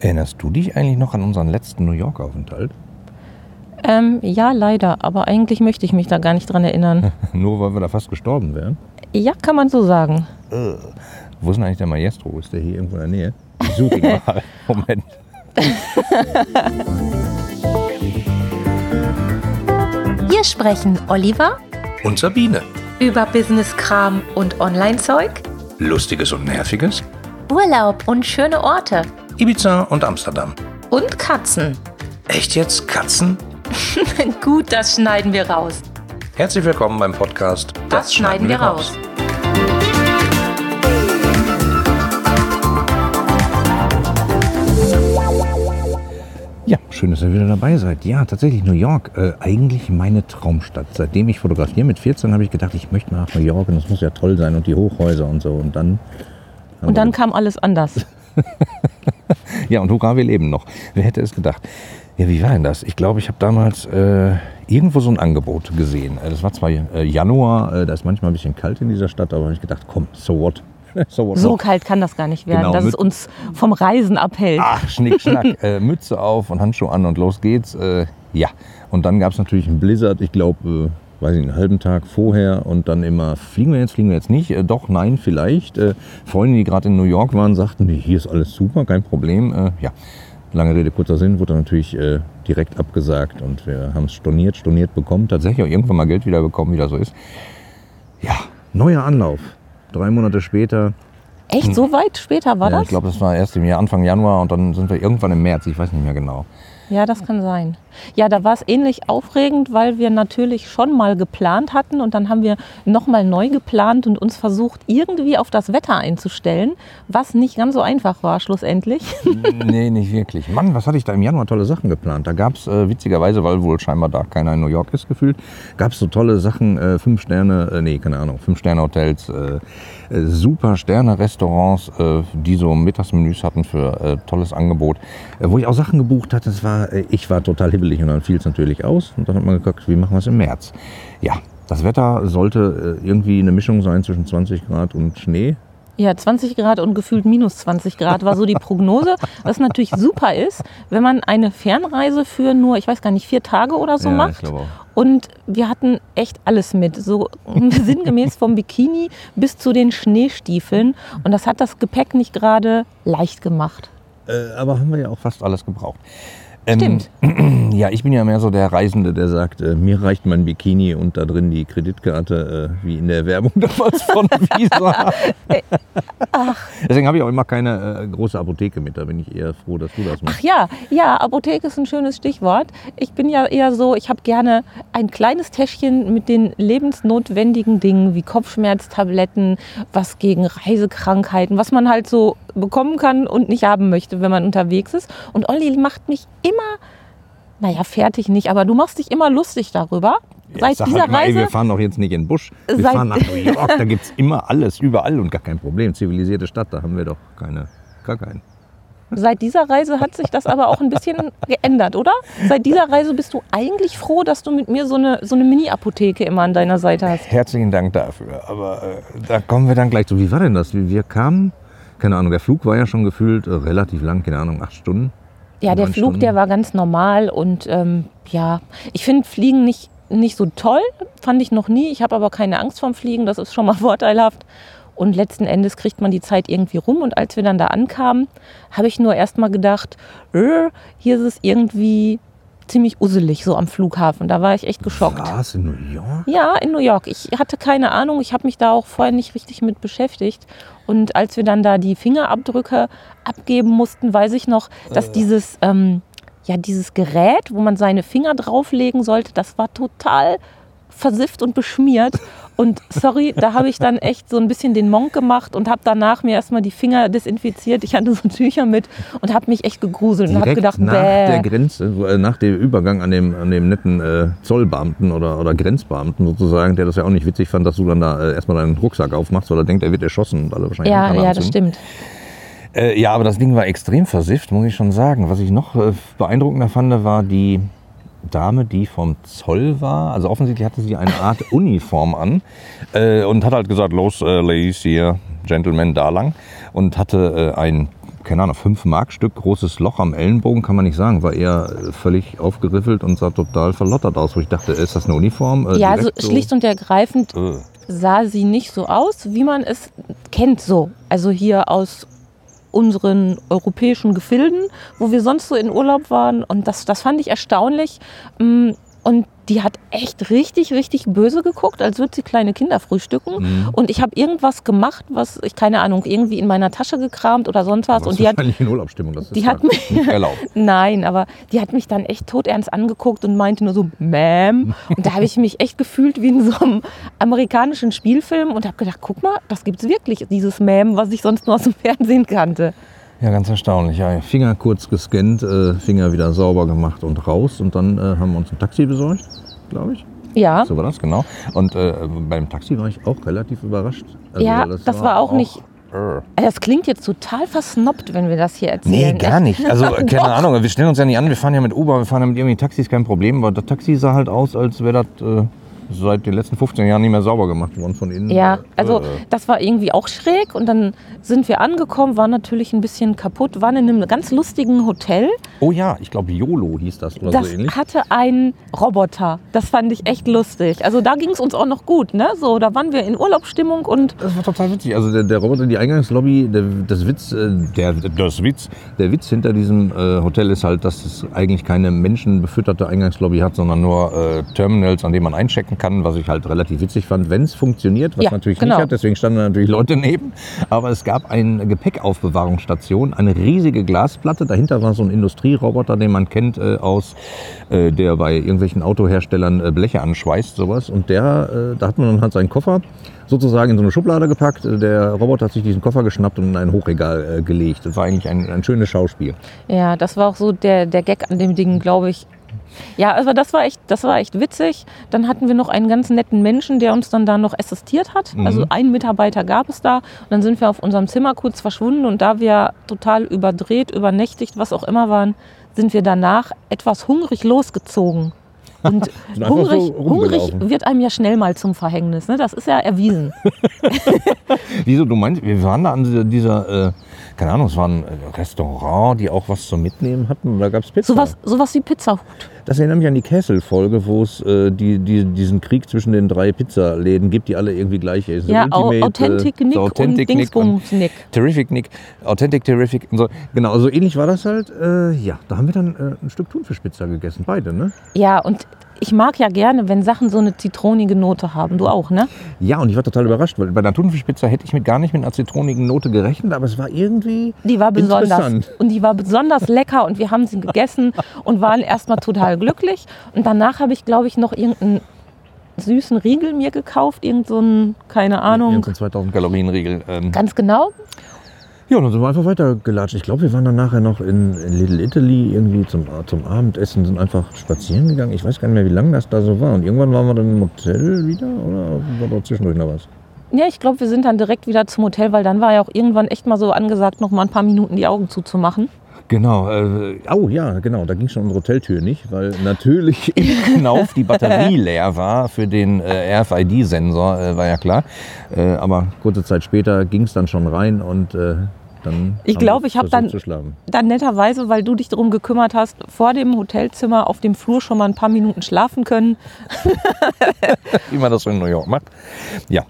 Erinnerst du dich eigentlich noch an unseren letzten New York-Aufenthalt? Ähm, ja, leider, aber eigentlich möchte ich mich da gar nicht dran erinnern. Nur weil wir da fast gestorben wären? ja, kann man so sagen. Äh, wo ist denn eigentlich der Maestro? Ist der hier irgendwo in der Nähe? Ich suche ihn mal. Moment. Hier sprechen Oliver Und Sabine. über Business-Kram und Online-Zeug, Lustiges und Nerviges. Urlaub und schöne Orte Ibiza und Amsterdam. und Katzen. Echt jetzt? Katzen? Gut, das schneiden wir raus. Herzlich willkommen beim Podcast. Das, schneiden wir raus. Ja, schön, dass ihr wieder dabei seid. Ja, tatsächlich New York. Äh, eigentlich meine Traumstadt. Seitdem ich fotografiere mit 14 habe ich gedacht, ich möchte nach New York und das muss ja toll sein und die Hochhäuser und so. Und dann. Und dann kam alles anders. Ja, und hurra, wir leben noch. Wer hätte es gedacht? Ja, wie war denn das? Ich glaube, ich habe damals äh, irgendwo so ein Angebot gesehen. Äh, Das war zwar äh, Januar, äh, da ist manchmal ein bisschen kalt in dieser Stadt, aber habe ich gedacht, komm, so what? so what So kalt kann das gar nicht werden, Genau, dass es uns vom Reisen abhält. Ach, Schnick, Schnack, äh, Mütze auf und Handschuhe an und los geht's. Äh, ja, und dann gab es natürlich einen Blizzard, ich glaube, weiß ich, einen halben Tag vorher und dann immer, fliegen wir jetzt, fliegen wir jetzt nicht? Äh, doch, nein, vielleicht. Äh, Freunde, die gerade in New York waren, sagten, nee, hier ist alles super, kein Problem. Äh, ja, lange Rede, kurzer Sinn, wurde dann natürlich äh, direkt abgesagt und wir haben es storniert, storniert bekommen, tatsächlich auch irgendwann mal Geld wieder bekommen, wie das so ist. Ja, neuer Anlauf. Drei Monate später, Echt, so weit später war ja, das? ich glaube, das war erst im Jahr, Anfang Januar und dann sind wir irgendwann im März, ich weiß nicht mehr genau. Ja, das kann sein. Ja, da war es ähnlich aufregend, weil wir natürlich schon mal geplant hatten und dann haben wir nochmal neu geplant und uns versucht, irgendwie auf das Wetter einzustellen, was nicht ganz so einfach war schlussendlich. nee, nicht wirklich. Mann, was hatte ich da im Januar tolle Sachen geplant? Da gab es äh, witzigerweise, weil wohl scheinbar da keiner in New York ist gefühlt, gab es so tolle Sachen, äh, fünf Sterne, äh, nee, keine Ahnung, fünf Sterne Hotels, äh, äh, super Sterne Restaurants, äh, die so Mittagsmenüs hatten für äh, tolles Angebot, wo ich auch Sachen gebucht hatte. Das war, äh, ich war total hibbelig und dann fiel es natürlich aus und dann hat man geguckt, wie machen wir es im März? Ja, das Wetter sollte äh, irgendwie eine Mischung sein zwischen 20 Grad und Schnee. Ja, 20 Grad und gefühlt minus 20 Grad war so die Prognose. Was natürlich super ist, wenn man eine Fernreise für nur, ich weiß gar nicht, vier Tage oder so Ja, macht. Und wir hatten echt alles mit, so sinngemäß vom Bikini bis zu den Schneestiefeln. Und das hat das Gepäck nicht gerade leicht gemacht. Äh, aber haben wir ja auch fast alles gebraucht. Stimmt. Ähm, ja, ich bin ja mehr so der Reisende, der sagt, äh, mir reicht mein Bikini und da drin die Kreditkarte, äh, wie in der Werbung damals von Visa. Deswegen habe ich auch immer keine äh, große Apotheke mit. Da bin ich eher froh, dass du das machst. Ach ja, ja, Apotheke ist ein schönes Stichwort. Ich bin ja eher so, ich habe gerne ein kleines Täschchen mit den lebensnotwendigen Dingen wie Kopfschmerztabletten, was gegen Reisekrankheiten, was man halt so bekommen kann und nicht haben möchte, wenn man unterwegs ist. Und Olli macht mich immer, naja, fertig nicht, aber du machst dich immer lustig darüber. Ja, Seit sag dieser halt mal, ey, Reise. wir fahren doch jetzt nicht in den Busch. Wir Seit- fahren nach New York, da gibt es immer alles, überall und gar kein Problem. Zivilisierte Stadt, da haben wir doch keine, gar keinen. Seit dieser Reise hat sich das aber auch ein bisschen geändert, oder? Seit dieser Reise bist du eigentlich froh, dass du mit mir so eine, so eine Mini-Apotheke immer an deiner Seite hast. Herzlichen Dank dafür. Aber äh, da kommen wir dann gleich zu. Wie war denn das? Wir kamen, keine Ahnung, der Flug war ja schon gefühlt äh, relativ lang, keine Ahnung, acht Stunden. Ja, der Flug, Stunden. der war ganz normal und ähm, ja, ich finde Fliegen nicht, nicht so toll, fand ich noch nie. Ich habe aber keine Angst vorm Fliegen, das ist schon mal vorteilhaft. Und letzten Endes kriegt man die Zeit irgendwie rum. Und als wir dann da ankamen, habe ich nur erst mal gedacht, äh, hier ist es irgendwie ziemlich uselig, so am Flughafen. Da war ich echt geschockt. Was in New York? Ja, in New York. Ich hatte keine Ahnung. Ich habe mich da auch vorher nicht richtig mit beschäftigt. Und als wir dann da die Fingerabdrücke abgeben mussten, weiß ich noch, dass dieses, ähm, ja, dieses Gerät, wo man seine Finger drauflegen sollte, das war total versifft und beschmiert. Und sorry, da habe ich dann echt so ein bisschen den Monk gemacht und habe danach mir erstmal die Finger desinfiziert. Ich hatte so Tücher mit und habe mich echt gegruselt und habe gedacht, nach bäh. der Grenze, äh, nach dem Übergang an dem, an dem netten äh, Zollbeamten oder, oder Grenzbeamten sozusagen, der das ja auch nicht witzig fand, dass du dann da äh, erstmal deinen Rucksack aufmachst, weil er denkt, er wird erschossen und alle wahrscheinlich ja, ja, das stimmt. Äh, ja, aber das Ding war extrem versifft, muss ich schon sagen. Was ich noch äh, beeindruckender fand, war die Dame, die vom Zoll war. Also offensichtlich hatte sie eine Art Uniform an äh, und hat halt gesagt, los, äh, Ladies hier, Gentlemen, da lang. Und hatte äh, ein keine Ahnung, 5 Mark Stück, großes Loch am Ellenbogen, kann man nicht sagen. War eher äh, völlig aufgeriffelt und sah total verlottert aus. Wo ich dachte, ist das eine Uniform? Äh, ja, also schlicht und ergreifend Äh. sah sie nicht so aus, wie man es kennt so. Also hier aus unseren europäischen Gefilden, wo wir sonst so in Urlaub waren. Und das, das fand ich erstaunlich. Mm, Und die hat echt richtig, richtig böse geguckt, als würde sie kleine Kinder frühstücken. Mhm. Und ich habe irgendwas gemacht, was ich, keine Ahnung, irgendwie in meiner Tasche gekramt oder sonst was. warst Und die hat, in Urlaubsstimmung. Das die hat halt mich- nicht erlaubt. Nein, aber die hat mich dann echt todernst angeguckt und meinte nur so, Ma'am. Und da habe ich mich echt gefühlt wie in so einem amerikanischen Spielfilm und habe gedacht, guck mal, das gibt's wirklich, dieses Ma'am, was ich sonst nur aus dem Fernsehen kannte. Ja, ganz erstaunlich. Ja, Finger kurz gescannt, äh, Finger wieder sauber gemacht und raus. Und dann äh, haben wir uns ein Taxi besorgt, glaube ich. Ja, So war das, genau. Und äh, beim Taxi war ich auch relativ überrascht. Also, Ja, weil das war auch nicht- Äh. das klingt jetzt total versnoppt, wenn wir das hier Nee, erzählen. gar nicht. Also, keine Doch. Ahnung. Wir stellen uns ja nicht an, wir fahren ja mit Uber, wir fahren ja mit irgendwie Taxis, kein Problem. Aber das Taxi sah halt aus, als wäre das äh, seit den letzten 15 Jahren nicht mehr sauber gemacht worden von innen. Ja, Äh, also äh. das war irgendwie auch schräg und dann sind wir angekommen, waren natürlich ein bisschen kaputt, waren in einem ganz lustigen Hotel. Oh ja, ich glaube YOLO hieß das oder Das so ähnlich. hatte einen Roboter. Das fand ich echt lustig. Also da ging es uns auch noch gut, ne? So, da waren wir in Urlaubsstimmung und Das war total witzig. Also der, der Roboter, die Eingangslobby, der, das Witz, äh, der, das Witz, der Witz hinter diesem Hotel ist halt, dass es eigentlich keine menschenbefütterte Eingangslobby hat, sondern nur äh, Terminals, an denen man einchecken kann, was ich halt relativ witzig fand, wenn es funktioniert, was Ja, natürlich genau. nicht hat. Deswegen standen natürlich Leute neben. Aber es gab eine Gepäckaufbewahrungsstation, eine riesige Glasplatte. Dahinter war so ein Industrieroboter, den man kennt äh, aus, äh, der bei irgendwelchen Autoherstellern äh, Bleche anschweißt, sowas. Und der, äh, da hat man dann halt seinen Koffer sozusagen in so eine Schublade gepackt. Der Roboter hat sich diesen Koffer geschnappt und in ein Hochregal äh, gelegt. Das war eigentlich ein, ein schönes Schauspiel. ja, das war auch so der, der Gag an dem Ding, glaube ich. Ja, also das war echt, das war echt witzig. Dann hatten wir noch einen ganz netten Menschen, der uns dann da noch assistiert hat. Mhm. Also einen Mitarbeiter gab es da. Und dann sind wir auf unserem Zimmer kurz verschwunden und da wir total überdreht, übernächtigt, was auch immer waren, sind wir danach etwas hungrig losgezogen. Und hungrig, so hungrig wird einem ja schnell mal zum Verhängnis. Ne? Das ist ja erwiesen. Wieso, du meinst, wir waren da an dieser, äh, keine Ahnung, es war ein Restaurant, die auch was zum Mitnehmen hatten. Da gab es Pizza. Sowas, sowas wie Pizzahut. Das erinnert mich an die Kessel-Folge, wo es äh, die, die, diesen Krieg zwischen den drei Pizzaläden gibt, die alle irgendwie gleich sind. Ja, Au- Ultimate, Authentic äh, Nick so und Authentic Nick Dingsbums Nick. Terrific Nick, Authentic Terrific und so. Genau, so ähnlich war das halt. Äh, ja, da haben wir dann äh, ein Stück Thunfischpizza gegessen, beide, ne? Ja, und ich mag ja gerne, wenn Sachen so eine zitronige Note haben. Du auch, ne? Ja, und ich war total überrascht, weil bei der Thunfischpizza hätte ich mit gar nicht mit einer zitronigen Note gerechnet, aber es war irgendwie. Die war besonders. Interessant. Und die war besonders lecker und wir haben sie gegessen und waren erstmal total glücklich. Und danach habe ich, glaube ich, noch irgendeinen süßen Riegel mir gekauft. Irgend so ein, keine Ahnung. Irgendein 2000 Kalorien Riegel. Ähm, Ganz genau. Ja, und dann sind wir einfach weitergelatscht. Ich glaube, wir waren dann nachher noch in, in Little Italy irgendwie zum, zum Abendessen, sind einfach spazieren gegangen. Ich weiß gar nicht mehr, wie lange das da so war. Und irgendwann waren wir dann im Hotel wieder oder war da zwischendurch noch was? Ja, ich glaube, wir sind dann direkt wieder zum Hotel, weil dann war ja auch irgendwann echt mal so angesagt, noch mal ein paar Minuten die Augen zuzumachen. Genau, äh, oh ja, genau, da ging schon unsere Hoteltür nicht, weil natürlich im Knauf die Batterie leer war für den äh, RFID-Sensor, äh, war ja klar. Äh, aber kurze Zeit später ging es dann schon rein und äh, dann. Ich glaube, ich habe dann-. Dann netterweise, weil du dich darum gekümmert hast, vor dem Hotelzimmer auf dem Flur schon mal ein paar Minuten schlafen können. wie man das so in New York macht. Ja.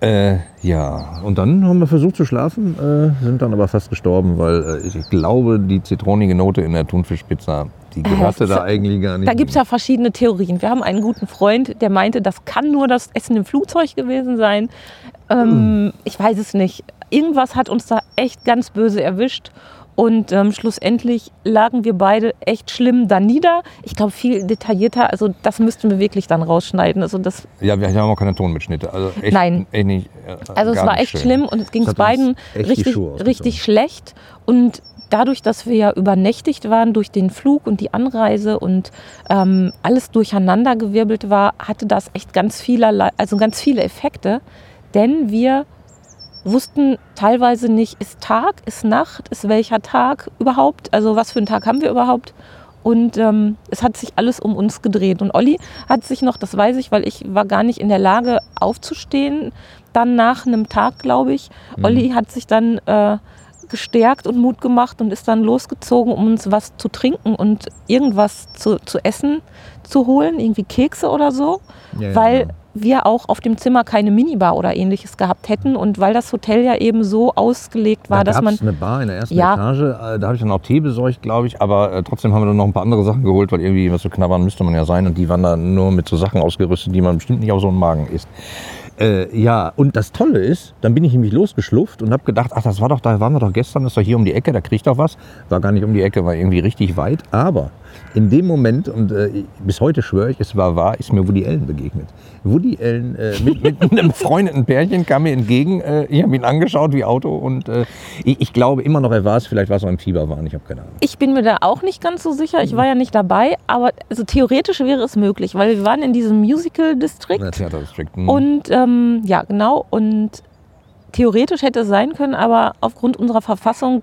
Äh, ja, und dann haben wir versucht zu schlafen, äh, sind dann aber fast gestorben, weil äh, ich glaube, die zitronige Note in der Thunfischpizza, die das gehörte da eigentlich gar nicht. Da gibt es ja verschiedene Theorien. Wir haben einen guten Freund, der meinte, das kann nur das Essen im Flugzeug gewesen sein. Ähm, Ich weiß es nicht. Irgendwas hat uns da echt ganz böse erwischt. Und ähm, schlussendlich lagen wir beide echt schlimm da nieder. Ich glaube, viel detaillierter, also das müssten wir wirklich dann rausschneiden. Also, das, Ja, wir haben auch keine Tonmitschnitte. Also echt, Nein. Echt nicht, äh, also es war echt schön. schlimm und es ging es beiden richtig, richtig schlecht. Und dadurch, dass wir ja übernächtigt waren durch den Flug und die Anreise und ähm, alles durcheinandergewirbelt war, hatte das echt ganz vielerlei, also ganz viele Effekte. Denn wir wussten teilweise nicht, ist Tag, ist Nacht, ist welcher Tag überhaupt, also was für einen Tag haben wir überhaupt. Und ähm, es hat sich alles um uns gedreht. Und Olli hat sich noch, das weiß ich, weil ich war gar nicht in der Lage aufzustehen, dann nach einem Tag, glaube ich. Mhm. Olli hat sich dann äh, gestärkt und Mut gemacht und ist dann losgezogen, um uns was zu trinken und irgendwas zu, zu essen zu holen, irgendwie Kekse oder so, Ja, ja, weil genau. Wir auch auf dem Zimmer keine Minibar oder ähnliches gehabt hätten und weil das Hotel ja eben so ausgelegt war, da dass man eine Bar in der ersten Ja. Etage, äh, da habe ich dann auch Tee besorgt, glaube ich, aber äh, trotzdem haben wir dann noch ein paar andere Sachen geholt, weil irgendwie was zu knabbern müsste man ja sein und die waren dann nur mit so Sachen ausgerüstet, die man bestimmt nicht auf so einen Magen isst. Äh, ja, und das Tolle ist, dann bin ich nämlich losgeschlufft und habe gedacht, ach, das war doch, da waren wir doch gestern, das ist doch hier um die Ecke, da krieg ich doch was. War gar nicht um die Ecke, war irgendwie richtig weit. Aber in dem Moment, und äh, bis heute schwöre ich, es war wahr, ist mir Woody Allen begegnet. Woody Allen äh, mit, mit einem befreundeten Pärchen kam mir entgegen. Äh, ich habe ihn angeschaut wie Auto und äh, ich, ich glaube immer noch, er war es. Vielleicht war es auch im Fieberwahn, ich habe keine Ahnung. Ich bin mir da auch nicht ganz so sicher. Ich war ja nicht dabei, aber also theoretisch wäre es möglich, weil wir waren in diesem Musical District Der Theater District. hm. und ähm, ja genau und theoretisch hätte es sein können, aber aufgrund unserer Verfassung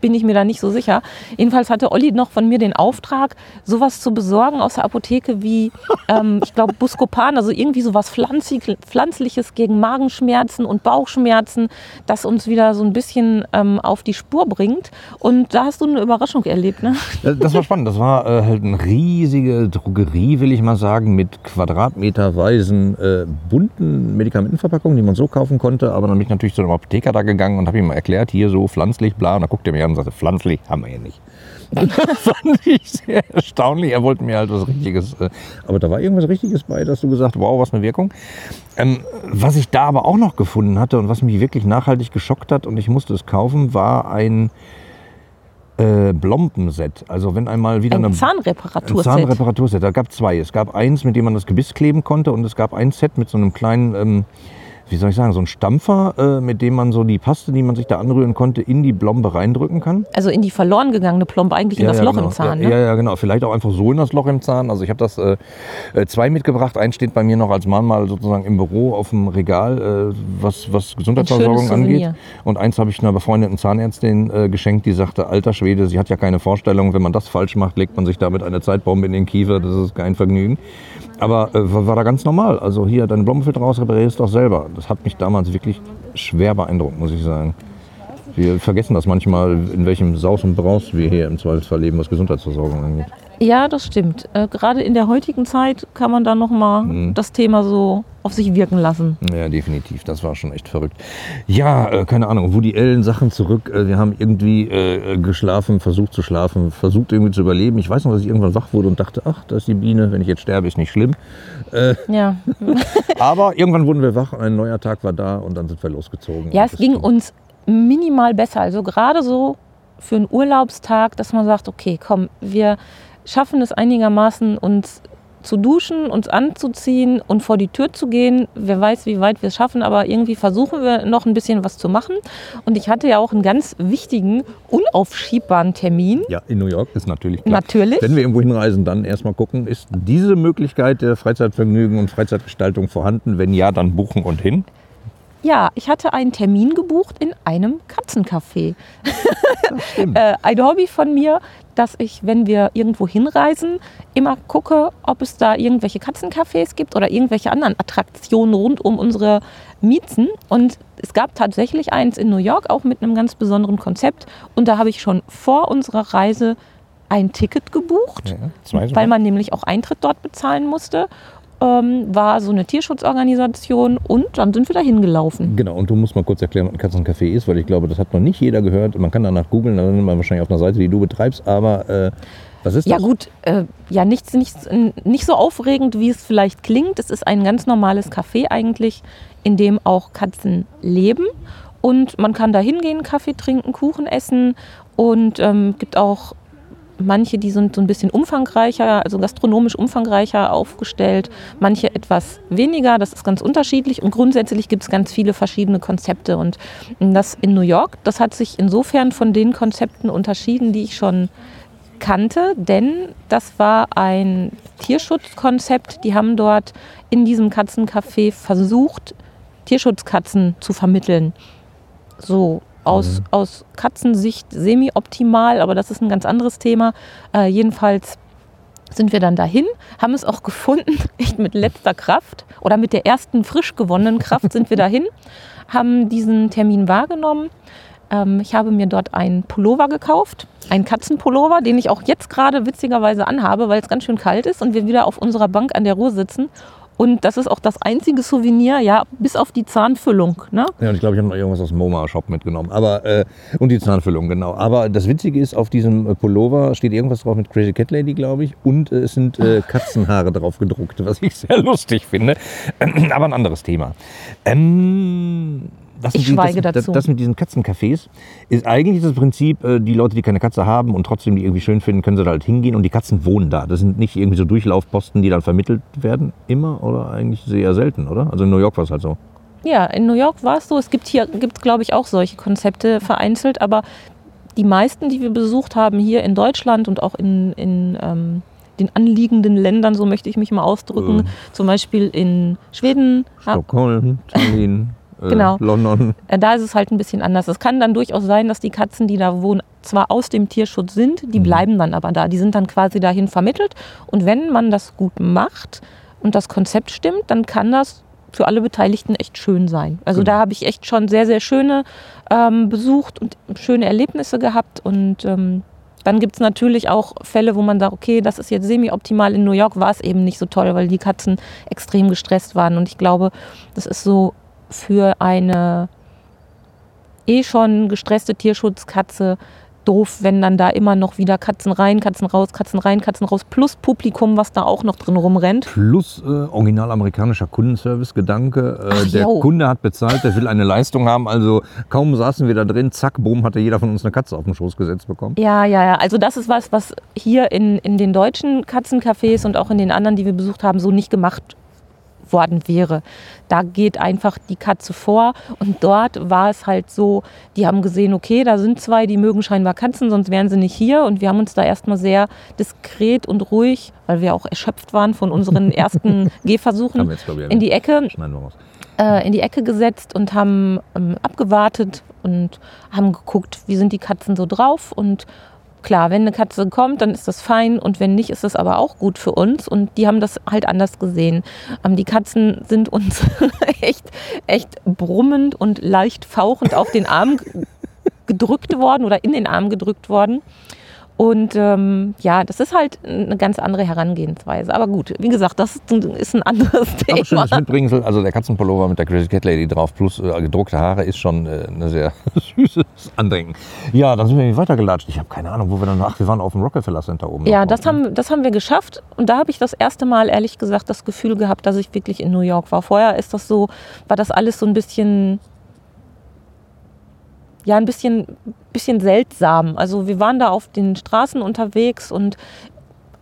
bin ich mir da nicht so sicher. Jedenfalls hatte Olli noch von mir den Auftrag, sowas zu besorgen aus der Apotheke wie, ähm, ich glaube, Buscopan, also irgendwie sowas Pflanzlich, Pflanzliches gegen Magenschmerzen und Bauchschmerzen, das uns wieder so ein bisschen ähm, auf die Spur bringt. Und da hast du eine Überraschung erlebt, ne? Das war spannend. Das war äh, halt eine riesige Drogerie, will ich mal sagen, mit quadratmeterweisen äh, bunten Medikamentenverpackungen, die man so kaufen konnte. Aber dann bin ich natürlich zu einem Apotheker da gegangen und habe ihm erklärt, hier so pflanzlich, bla. Und da guckte er mir an und sagte, pflanzlich haben wir hier nicht. Das fand ich sehr erstaunlich. Er wollte mir halt was Richtiges. Äh, aber da war irgendwas Richtiges bei, dass du gesagt wow, was eine Wirkung. Ähm, was ich da aber auch noch gefunden hatte und was mich wirklich nachhaltig geschockt hat und ich musste es kaufen, war ein äh, Blompenset. Also wenn einmal wieder Ein eine Zahnreparaturset. ein Zahnreparaturset. Da gab zwei. Es gab eins, mit dem man das Gebiss kleben konnte und es gab ein Set mit so einem kleinen, ähm, wie soll ich sagen, so ein Stampfer, äh, mit dem man so die Paste, die man sich da anrühren konnte, in die Blombe reindrücken kann. Also in die verloren gegangene Plombe, eigentlich in das Loch genau. im Zahn. Ja, Ne? ja, ja, genau. Vielleicht auch einfach so in das Loch im Zahn. Also ich habe das äh, äh, zwei mitgebracht. Eins steht bei mir noch als Mahnmal sozusagen im Büro auf dem Regal, äh, was, was Gesundheitsversorgung angeht. Und eins habe ich einer befreundeten Zahnärztin äh, geschenkt, die sagte, alter Schwede, sie hat ja keine Vorstellung, wenn man das falsch macht, legt man sich damit eine Zeitbombe in den Kiefer. Das ist kein Vergnügen. Aber äh, war, da ganz normal. Also hier, deine Blommenfilter raus, reparierst doch selber. Das hat mich damals wirklich schwer beeindruckt, muss ich sagen. Wir vergessen das manchmal, in welchem Saus und Braus wir hier im Zweifelsfall leben, was Gesundheitsversorgung angeht. Ja, das stimmt. Äh, Gerade in der heutigen Zeit kann man da nochmal Mhm. das Thema so auf sich wirken lassen. Ja, definitiv. Das war schon echt verrückt. Ja, äh, keine Ahnung. Woody Allen Sachen zurück. Äh, wir haben irgendwie äh, geschlafen, versucht zu schlafen, versucht irgendwie zu überleben. Ich weiß noch, dass ich irgendwann wach wurde und dachte, ach, da ist die Biene. Wenn ich jetzt sterbe, ist nicht schlimm. Ja, Aber irgendwann wurden wir wach, ein neuer Tag war da und dann sind wir losgezogen. ja es das ging uns minimal besser. Also gerade so für einen Urlaubstag, dass man sagt, okay, komm, wir schaffen es einigermaßen, uns zu duschen, uns anzuziehen und vor die Tür zu gehen. Wer weiß, wie weit wir es schaffen, aber irgendwie versuchen wir noch ein bisschen was zu machen. Und ich hatte ja auch einen ganz wichtigen, unaufschiebbaren Termin. Ja, in New York ist natürlich klar. Natürlich. Wenn wir irgendwo hinreisen, dann erstmal gucken, ist diese Möglichkeit der Freizeitvergnügen und Freizeitgestaltung vorhanden? Wenn ja, dann buchen und hin. Ja, ich hatte einen Termin gebucht in einem Katzencafé. Äh, ein Hobby von mir, dass ich, wenn wir irgendwo hinreisen, immer gucke, ob es da irgendwelche Katzencafés gibt oder irgendwelche anderen Attraktionen rund um unsere Miezen. Und es gab tatsächlich eins in New York, auch mit einem ganz besonderen Konzept. Und da habe ich schon vor unserer Reise ein Ticket gebucht, Ja, weil man nämlich auch Eintritt dort bezahlen musste. Ähm, war so eine Tierschutzorganisation und dann sind wir da hingelaufen. Genau, und du musst mal kurz erklären, was ein Katzencafé ist, weil ich glaube, das hat noch nicht jeder gehört. Man kann danach googeln, dann ist man wahrscheinlich auf einer Seite, die du betreibst, aber äh, was ist Ja das? gut, äh, ja nichts, nichts, nicht so aufregend, wie es vielleicht klingt. Es ist ein ganz normales Café eigentlich, in dem auch Katzen leben. Und man kann da hingehen, Kaffee trinken, Kuchen essen und ähm, gibt auch manche, die sind so ein bisschen umfangreicher, also gastronomisch umfangreicher aufgestellt, manche etwas weniger, das ist ganz unterschiedlich und grundsätzlich gibt es ganz viele verschiedene Konzepte und das in New York, das hat sich insofern von den Konzepten unterschieden, die ich schon kannte, denn das war ein Tierschutzkonzept. Die haben dort in diesem Katzencafé versucht, Tierschutzkatzen zu vermitteln. So aus, aus Katzensicht semi-optimal, aber das ist ein ganz anderes Thema. Äh, jedenfalls sind wir dann dahin, haben es auch gefunden, echt mit letzter Kraft oder mit der ersten frisch gewonnenen Kraft sind wir dahin, haben diesen Termin wahrgenommen. Ähm, ich habe mir dort einen Pullover gekauft, einen Katzenpullover, den ich auch jetzt gerade witzigerweise anhabe, weil es ganz schön kalt ist und wir wieder auf unserer Bank an der Ruhr sitzen. Und das ist auch das einzige Souvenir, ja, bis auf die Zahnfüllung. Ne? Ja, und ich glaube, ich habe noch irgendwas aus dem MoMA-Shop mitgenommen. Aber, äh, und die Zahnfüllung, genau. Aber das Witzige ist, auf diesem äh, Pullover steht irgendwas drauf mit Crazy Cat Lady, glaube ich. Und äh, es sind äh, Katzenhaare drauf gedruckt, was ich sehr lustig finde. Aber ein anderes Thema. Ähm, das Ich schweige das, dazu. Das, mit diesen Katzencafés ist eigentlich das Prinzip, äh, die Leute, die keine Katze haben und trotzdem die irgendwie schön finden, können sie da halt hingehen und die Katzen wohnen da. Das sind nicht irgendwie so Durchlaufposten, die dann vermittelt werden, immer oder eigentlich sehr selten, oder? Also in New York war es halt so. Ja, in New York war es so. Es gibt hier, gibt glaube ich, auch solche Konzepte vereinzelt, aber die meisten, die wir besucht haben hier in Deutschland und auch in, in ähm, den anliegenden Ländern, so möchte ich mich mal ausdrücken, Ähm. zum Beispiel in Schweden, Stockholm, Tallinn, äh, Genau. London. äh, da ist es halt ein bisschen anders. Es kann dann durchaus sein, dass die Katzen, die da wohnen, zwar aus dem Tierschutz sind, die Mhm. bleiben dann aber da. Die sind dann quasi dahin vermittelt. Und wenn man das gut macht und das Konzept stimmt, dann kann das für alle Beteiligten echt schön sein. Also Genau. da habe ich echt schon sehr, sehr schöne ähm, besucht und schöne Erlebnisse gehabt. Und ähm, dann gibt es natürlich auch Fälle, wo man sagt, okay, das ist jetzt semi-optimal. In New York war es eben nicht so toll, weil die Katzen extrem gestresst waren. Und ich glaube, das ist so für eine eh schon gestresste Tierschutzkatze doof, wenn dann da immer noch wieder Katzen rein, Katzen raus, Katzen rein, Katzen raus, plus Publikum, was da auch noch drin rumrennt. Plus äh, original amerikanischer Kundenservice-Gedanke. Äh, der jo. Kunde hat bezahlt, der will eine Leistung haben. Also kaum saßen wir da drin, zack, boom, hatte jeder von uns eine Katze auf den Schoß gesetzt bekommen. Ja, ja, ja. Also das ist was, was hier in, in den deutschen Katzencafés und auch in den anderen, die wir besucht haben, so nicht gemacht worden wäre. Da geht einfach die Katze vor und dort war es halt so, die haben gesehen, okay, da sind zwei, die mögen scheinbar Katzen, sonst wären sie nicht hier und wir haben uns da erstmal sehr diskret und ruhig, weil wir auch erschöpft waren von unseren ersten Gehversuchen, jetzt, ich, in die Ecke äh, in die Ecke gesetzt und haben ähm, abgewartet und haben geguckt, wie sind die Katzen so drauf. Und klar, wenn eine Katze kommt, dann ist das fein und wenn nicht, ist das aber auch gut für uns. Und die haben das halt anders gesehen. Ähm, die Katzen sind uns echt, echt brummend und leicht fauchend auf den Arm gedrückt worden oder in den Arm gedrückt worden. Und ähm, ja, das ist halt eine ganz andere Herangehensweise. Aber gut, wie gesagt, das ist ein anderes Aber Thema. schönes Mitbringsel, also der Katzenpullover mit der Crazy Cat Lady drauf plus äh, gedruckte Haare ist schon äh, eine sehr süßes Andenken. Ja, dann sind wir weitergelatscht. Ich habe keine Ahnung, wo wir dann, ach, wir waren auf dem Rockefeller Center oben. Ja, das haben, das haben wir geschafft. Und da habe ich das erste Mal, ehrlich gesagt, das Gefühl gehabt, dass ich wirklich in New York war. Vorher ist das so, war das alles so ein bisschen, ja, ein bisschen, bisschen seltsam. Also wir waren da auf den Straßen unterwegs und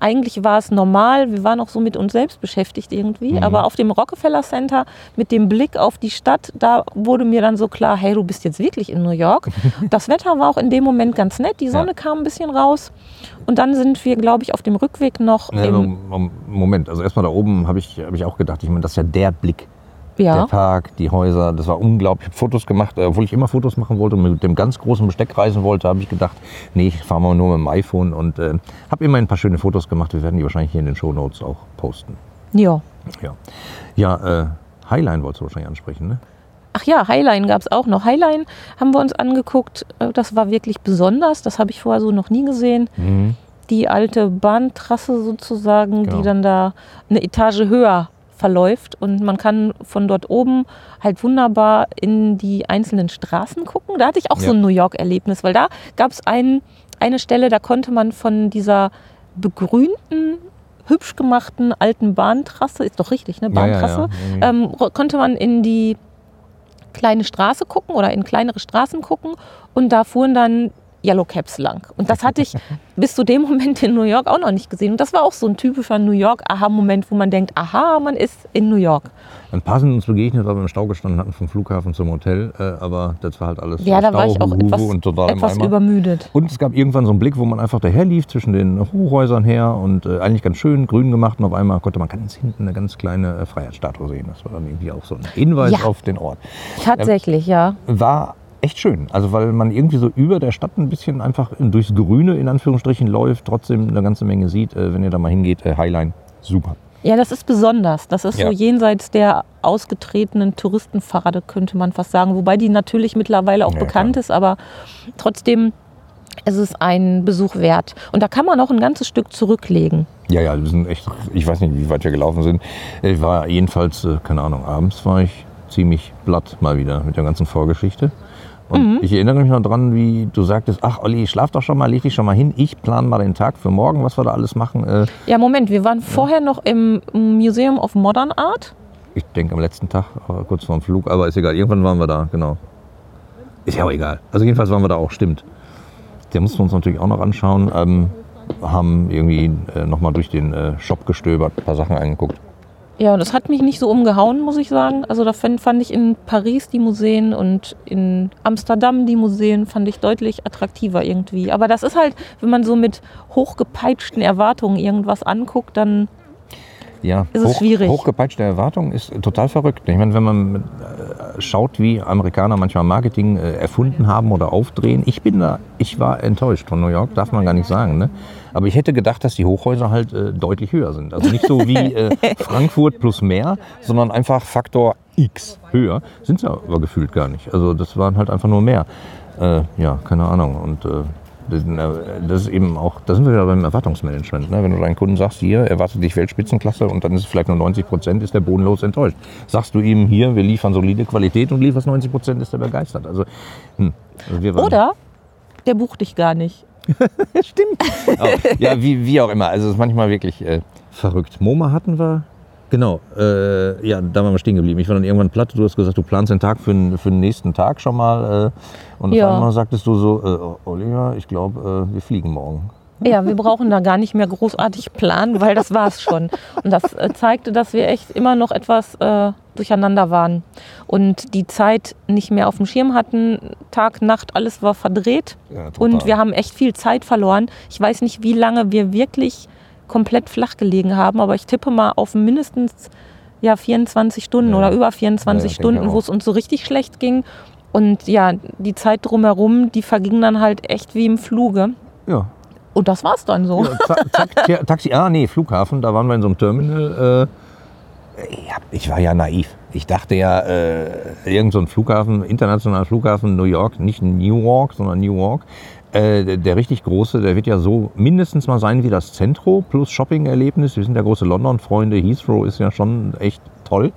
eigentlich war es normal, wir waren auch so mit uns selbst beschäftigt irgendwie, Mhm. aber auf dem Rockefeller Center mit dem Blick auf die Stadt, da wurde mir dann so klar, hey, du bist jetzt wirklich in New York. Das Wetter war auch in dem Moment ganz nett, die Sonne Ja. kam ein bisschen raus und dann sind wir, glaube ich, auf dem Rückweg noch Ja, Moment, also erstmal da oben habe ich, hab ich auch gedacht, ich meine, das ist ja der Blick. Der ja, Park, die Häuser, das war unglaublich. Ich habe Fotos gemacht, äh, obwohl ich immer Fotos machen wollte und mit dem ganz großen Besteck reisen wollte, habe ich gedacht, nee, ich fahre mal nur mit dem iPhone und äh, habe immerhin ein paar schöne Fotos gemacht. Wir werden die wahrscheinlich hier in den Shownotes auch posten. ja. Ja, ja äh, Highline wolltest du wahrscheinlich ansprechen, ne? Ach ja, Highline gab es auch noch. Highline haben wir uns angeguckt. Äh, Das war wirklich besonders. Das habe ich vorher so noch nie gesehen. Mhm. die alte Bahntrasse sozusagen, Genau. die dann da eine Etage höher verläuft und man kann von dort oben halt wunderbar in die einzelnen Straßen gucken. Da hatte ich auch Ja. so ein New York-Erlebnis, weil da gab es ein, eine Stelle, da konnte man von dieser begrünten, hübsch gemachten alten Bahntrasse, ist doch richtig, ne? Ja, ja, Bahntrasse, ja. ähm, konnte man in die kleine Straße gucken oder in kleinere Straßen gucken und da fuhren dann Yellow Caps lang. Und das hatte ich bis zu dem Moment in New York auch noch nicht gesehen. Und das war auch so ein typischer New York-Aha-Moment, wo man denkt, aha, man ist in New York. Ein paar sind uns begegnet, weil wir im Stau gestanden hatten vom Flughafen zum Hotel, äh, aber das war halt alles Ja, da war ich auch Huhu etwas, und total etwas übermüdet. Und es gab irgendwann so einen Blick, wo man einfach daher lief zwischen den Hochhäusern her und äh, eigentlich ganz schön grün gemacht und auf einmal konnte man ganz hinten eine ganz kleine äh, Freiheitsstatue sehen. Das war dann irgendwie auch so ein Hinweis Ja. auf den Ort. Tatsächlich, ja. War echt schön, also weil man irgendwie so über der Stadt ein bisschen einfach durchs Grüne in Anführungsstrichen läuft, trotzdem eine ganze Menge sieht. Äh, wenn ihr da mal hingeht, äh, Highline, super. Ja, das ist besonders. Das ist Ja. so jenseits der ausgetretenen Touristenpfade, könnte man fast sagen. Wobei die natürlich mittlerweile auch Ja, bekannt klar. ist, aber trotzdem ist es ein Besuch wert. Und da kann man auch ein ganzes Stück zurücklegen. Ja, ja, wir sind echt, ich weiß nicht, wie weit wir gelaufen sind. Ich war jedenfalls, äh, keine Ahnung, abends war ich ziemlich platt mal wieder mit der ganzen Vorgeschichte. Und ich erinnere mich noch dran, wie du sagtest, ach Olli, schlaf doch schon mal, leg dich schon mal hin. Ich plane mal den Tag für morgen, was wir da alles machen. Äh, Ja, Moment, wir waren vorher noch im Museum of Modern Art. ich denke am letzten Tag, äh, kurz vorm Flug, aber ist egal. Irgendwann waren wir da, genau. Ist ja auch egal. Also jedenfalls waren wir da auch, stimmt. Der mussten wir uns natürlich auch noch anschauen. Ähm, haben irgendwie äh, nochmal durch den äh, Shop gestöbert, ein paar Sachen angeguckt. Ja, das hat mich nicht so umgehauen, muss ich sagen. Also da fand, fand ich in Paris die Museen und in Amsterdam die Museen fand ich deutlich attraktiver irgendwie. Aber das ist halt, wenn man so mit hochgepeitschten Erwartungen irgendwas anguckt, dann Ja, Ist es schwierig. Hochgepeitschte Erwartung ist total verrückt. Ich meine, wenn man äh, schaut, wie Amerikaner manchmal Marketing äh, erfunden haben oder aufdrehen, ich bin da, ich war enttäuscht von New York, darf man gar nicht sagen. Ne? Aber ich hätte gedacht, dass die Hochhäuser halt äh, deutlich höher sind. Also nicht so wie äh, Frankfurt plus mehr, sondern einfach Faktor X höher. Sind sie aber gefühlt gar nicht. Also das waren halt einfach nur mehr. Äh, ja, keine Ahnung. Und äh, das ist eben auch, da sind wir wieder beim Erwartungsmanagement. Ne? Wenn du deinen Kunden sagst, hier erwartet dich Weltspitzenklasse und dann ist es vielleicht nur 90 Prozent, ist der bodenlos enttäuscht. Sagst du ihm hier, wir liefern solide Qualität und lieferst 90 Prozent, ist er begeistert. Also, hm. also Oder der bucht dich gar nicht. Stimmt. ja, wie, wie auch immer. Also es ist manchmal wirklich äh, verrückt. MoMA hatten wir. Genau, äh, ja, da waren wir stehen geblieben. Ich war dann irgendwann platt. Du hast gesagt, du planst den Tag für, den- für den nächsten Tag schon mal. Äh, und Ja. auf einmal sagtest du so, äh, Oliver, ich glaube, äh, wir fliegen morgen. Ja, wir brauchen da gar nicht mehr großartig planen, weil das war's schon. Und das äh, zeigte, dass wir echt immer noch etwas äh, durcheinander waren und die Zeit nicht mehr auf dem Schirm hatten. Tag, Nacht, alles war verdreht. Ja. Und wir haben echt viel Zeit verloren. Ich weiß nicht, wie lange wir wirklich komplett flach gelegen haben, aber ich tippe mal auf mindestens ja, 24 Stunden Ja. oder über Ja, 24 ja, Stunden, ich wo es uns so richtig schlecht ging. Und ja, die Zeit drumherum, die verging dann halt echt wie im Fluge. Ja. Und das war's dann so. Ja, zack, zack, Ta- Taxi, ah nee, Flughafen, da waren wir in so einem Terminal. Äh, ich war ja naiv. Ich dachte ja, äh, irgend so ein Flughafen, internationaler Flughafen New York, nicht Newark, sondern Newark. Äh, der, der richtig große, der wird ja so mindestens mal sein wie das Centro plus Shopping-Erlebnis. Wir sind ja große London-Freunde. Heathrow ist ja schon echt toll.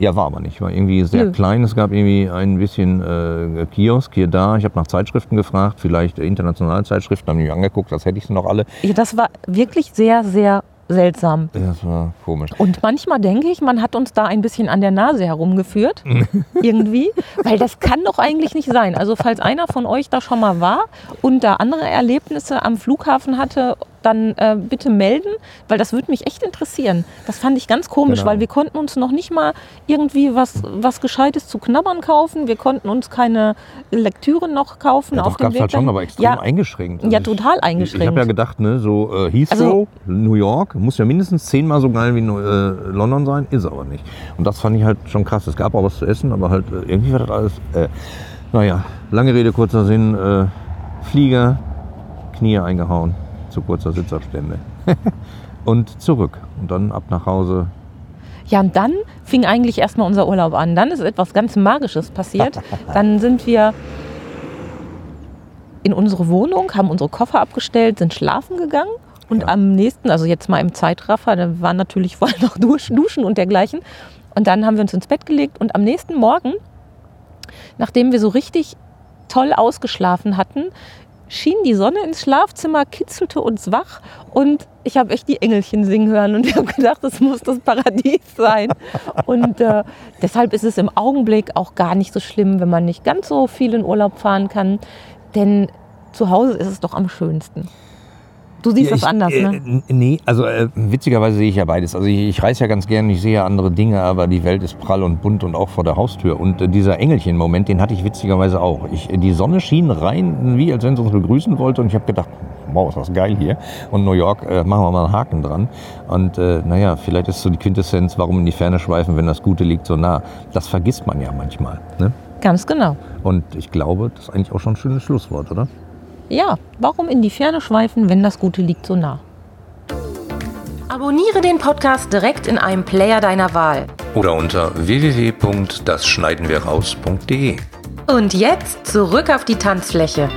Ja, war aber nicht. War irgendwie sehr Nö. klein. Es gab irgendwie ein bisschen äh, Kiosk hier da. Ich habe nach Zeitschriften gefragt, vielleicht internationale Zeitschriften, haben mich angeguckt, als hätte ich sie noch alle. Ja, das war wirklich sehr, sehr seltsam. Das war komisch. Und manchmal denke ich, man hat uns da ein bisschen an der Nase herumgeführt. irgendwie. Weil das kann doch eigentlich nicht sein. Also, falls einer von euch da schon mal war und da andere Erlebnisse am Flughafen hatte, dann äh, bitte melden, weil das würde mich echt interessieren. Das fand ich ganz komisch, Genau. weil wir konnten uns noch nicht mal irgendwie was, was Gescheites zu knabbern kaufen. Wir konnten uns keine Lektüre noch kaufen Ja, auf doch, gab es Weg halt schon, aber extrem ja, eingeschränkt. ja, ich- total Ich, eingeschränkt. ich habe ja gedacht, ne, so äh, Heathrow, Also- New York, muss ja mindestens zehnmal so geil wie äh, London sein, ist aber nicht. Und das fand ich halt schon krass. Es gab auch was zu essen, aber halt äh, irgendwie war das alles, äh, naja, lange Rede, kurzer Sinn, äh, Flieger, Knie eingehauen, zu kurzer Sitzabstände. Und zurück und dann ab nach Hause. Ja, und dann fing eigentlich erstmal unser Urlaub an. Dann ist etwas ganz Magisches passiert. Dann sind wir in unsere Wohnung, haben unsere Koffer abgestellt, sind schlafen gegangen. Und Ja. am nächsten, also jetzt mal im Zeitraffer, da waren natürlich vorher noch Dusch- Duschen und dergleichen. Und dann haben wir uns ins Bett gelegt und am nächsten Morgen, nachdem wir so richtig toll ausgeschlafen hatten, schien die Sonne ins Schlafzimmer, kitzelte uns wach und ich habe echt die Engelchen singen hören und ich habe gedacht, das muss das Paradies sein. Und äh, deshalb ist es im Augenblick auch gar nicht so schlimm, wenn man nicht ganz so viel in Urlaub fahren kann, denn zu Hause ist es doch am schönsten. Du siehst Ja, das ich, anders, äh, ne? Nee, also äh, witzigerweise sehe ich ja beides. Also ich, ich reise ja ganz gern, ich sehe ja andere Dinge, aber die Welt ist prall und bunt und auch vor der Haustür. Und äh, dieser Engelchen-Moment, den hatte ich witzigerweise auch. Ich, die Sonne schien rein, wie als wenn sie uns begrüßen wollte. Und ich habe gedacht, wow, ist das geil hier. Und New York, äh, machen wir mal einen Haken dran. Und äh, naja, vielleicht ist so die Quintessenz, warum in die Ferne schweifen, wenn das Gute liegt so nah. Das vergisst man ja manchmal. Ne? Ganz genau. Und ich glaube, das ist eigentlich auch schon ein schönes Schlusswort, oder? Ja, warum in die Ferne schweifen, wenn das Gute liegt so nah? Abonniere den Podcast direkt in einem Player deiner Wahl. Oder unter www.dasschneidenwirraus.de. Und jetzt zurück auf die Tanzfläche.